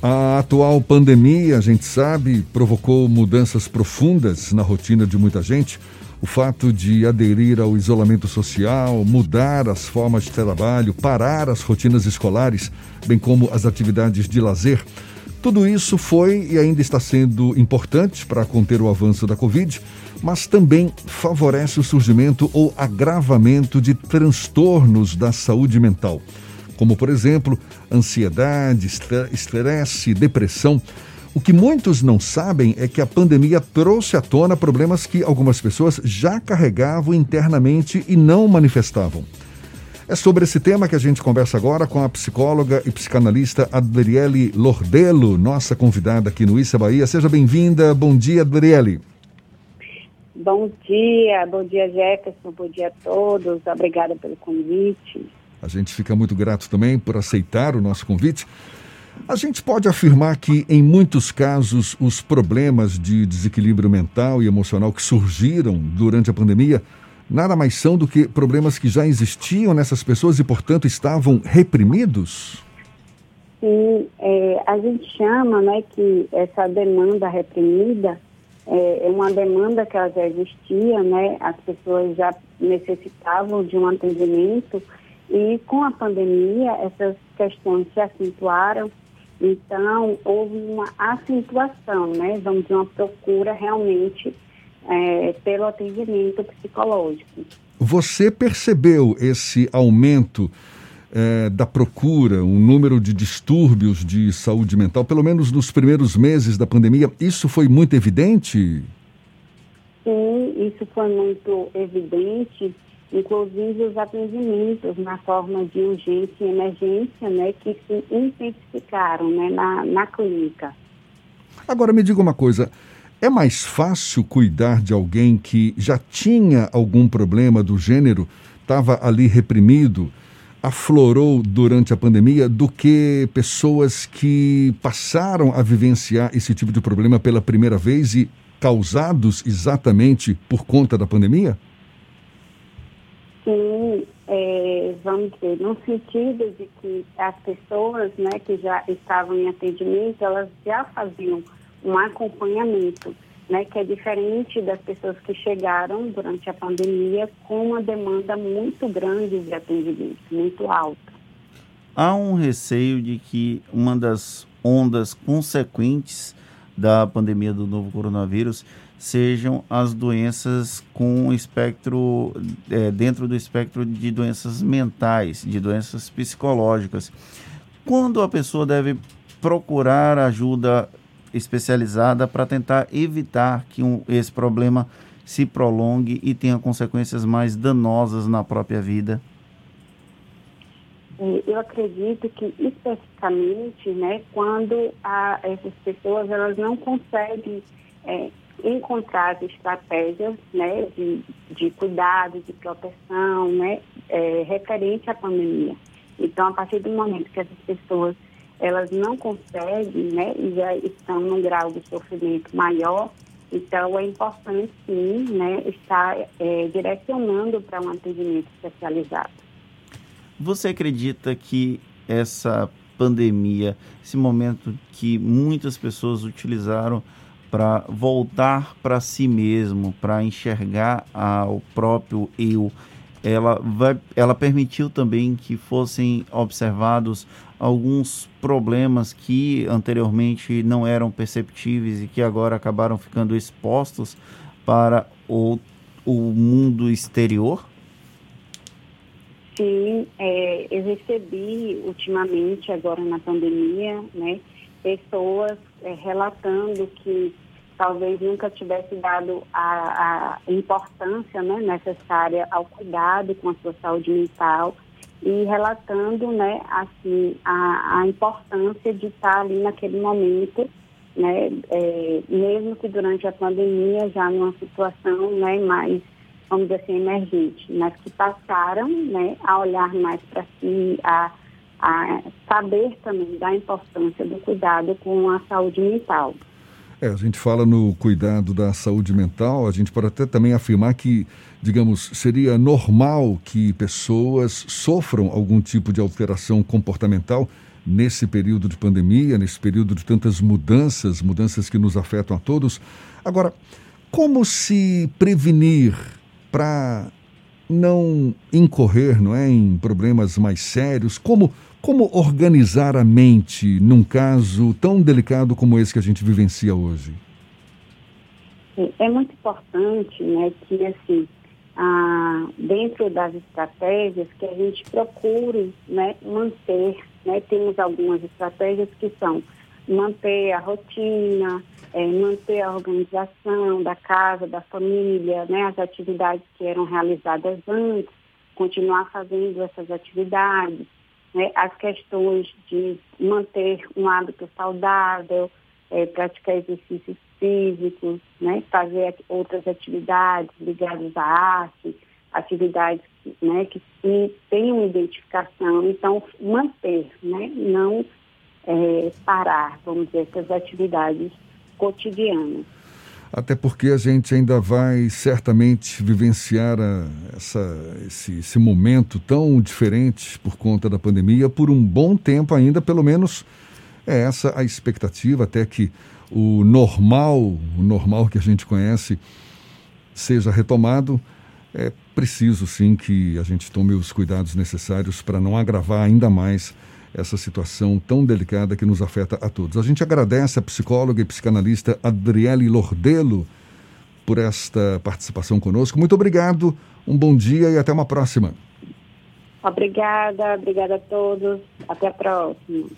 A atual pandemia, a gente sabe, provocou mudanças profundas na rotina de muita gente. O fato de aderir ao isolamento social, mudar as formas de trabalho, parar as rotinas escolares, bem como as atividades de lazer. Tudo isso foi e ainda está sendo importante para conter o avanço da Covid, mas também favorece o surgimento ou agravamento de transtornos da saúde mental como, por exemplo, ansiedade, estresse, depressão. O que muitos não sabem é que a pandemia trouxe à tona problemas que algumas pessoas já carregavam internamente e não manifestavam. É sobre esse tema que a gente conversa agora com a psicóloga e psicanalista Adriele Lordelo, nossa convidada aqui no Issa Bahia. Seja bem-vinda. Bom dia, Adriele. Bom dia, bom dia, Jefferson, bom dia a todos. Obrigada pelo convite. A gente fica muito grato também por aceitar o nosso convite. A gente pode afirmar que, em muitos casos, os problemas de desequilíbrio mental e emocional que surgiram durante a pandemia nada mais são do que problemas que já existiam nessas pessoas e, portanto, estavam reprimidos? Sim, é, a gente chama né, que essa demanda reprimida é, é uma demanda que ela já existia, né? as pessoas já necessitavam de um atendimento e com a pandemia, essas questões se acentuaram, então houve uma acentuação, né, vamos dizer, uma procura realmente é, pelo atendimento psicológico. Você percebeu esse aumento é, da procura, um número de distúrbios de saúde mental, pelo menos nos primeiros meses da pandemia? Isso foi muito evidente? Sim, isso foi muito evidente inclusive os atendimentos na forma de urgência e emergência, né, que se intensificaram né, na, na clínica. Agora me diga uma coisa, é mais fácil cuidar de alguém que já tinha algum problema do gênero, estava ali reprimido, aflorou durante a pandemia, do que pessoas que passaram a vivenciar esse tipo de problema pela primeira vez e causados exatamente por conta da pandemia? Sim, é, vamos dizer, no sentido de que as pessoas né, que já estavam em atendimento, elas já faziam um acompanhamento, né, que é diferente das pessoas que chegaram durante a pandemia com uma demanda muito grande de atendimento, muito alta. Há um receio de que uma das ondas consequentes da pandemia do novo coronavírus sejam as doenças com espectro, é, dentro do espectro de doenças mentais, de doenças psicológicas. Quando a pessoa deve procurar ajuda especializada para tentar evitar que um, esse problema se prolongue e tenha consequências mais danosas na própria vida? É, eu acredito que especificamente, né, quando a, essas pessoas elas não conseguem é, encontrar as estratégias né, de, de cuidado, de proteção, né, é, referente à pandemia. Então, a partir do momento que essas pessoas elas não conseguem, né, e já estão num grau de sofrimento maior, então é importante sim, né, estar é, direcionando para um atendimento especializado. Você acredita que essa pandemia, esse momento que muitas pessoas utilizaram para voltar para si mesmo, para enxergar o próprio eu. Ela, vai, ela permitiu também que fossem observados alguns problemas que anteriormente não eram perceptíveis e que agora acabaram ficando expostos para o, o mundo exterior? Sim, é, eu recebi ultimamente, agora na pandemia, né, pessoas é, relatando que talvez nunca tivesse dado a, a importância né, necessária ao cuidado com a sua saúde mental e relatando né, assim, a, a importância de estar ali naquele momento, né, é, mesmo que durante a pandemia, já numa situação né, mais, vamos dizer assim, emergente, mas que passaram né, a olhar mais para si, a a saber também da importância do cuidado com a saúde mental. É, a gente fala no cuidado da saúde mental, a gente pode até também afirmar que, digamos, seria normal que pessoas sofram algum tipo de alteração comportamental nesse período de pandemia, nesse período de tantas mudanças, mudanças que nos afetam a todos. Agora, como se prevenir para não incorrer não é, em problemas mais sérios? Como, como organizar a mente num caso tão delicado como esse que a gente vivencia hoje? É muito importante né, que, assim, dentro das estratégias, que a gente procure né, manter né? Temos algumas estratégias que são manter a rotina, é, manter a organização da casa, da família, né? as atividades que eram realizadas antes, continuar fazendo essas atividades, né? as questões de manter um hábito saudável, é, praticar exercícios físicos, né? fazer outras atividades ligadas à arte, atividades né, que tenham identificação, então manter, né, não é, parar, vamos dizer, essas atividades cotidianas. Até porque a gente ainda vai certamente vivenciar a, essa, esse, esse momento tão diferente por conta da pandemia por um bom tempo ainda, pelo menos é essa a expectativa, até que o normal, o normal que a gente conhece, seja retomado é preciso sim que a gente tome os cuidados necessários para não agravar ainda mais essa situação tão delicada que nos afeta a todos. A gente agradece a psicóloga e psicanalista Adriele Lordelo por esta participação conosco. Muito obrigado, um bom dia e até uma próxima. Obrigada, obrigada a todos. Até a próxima.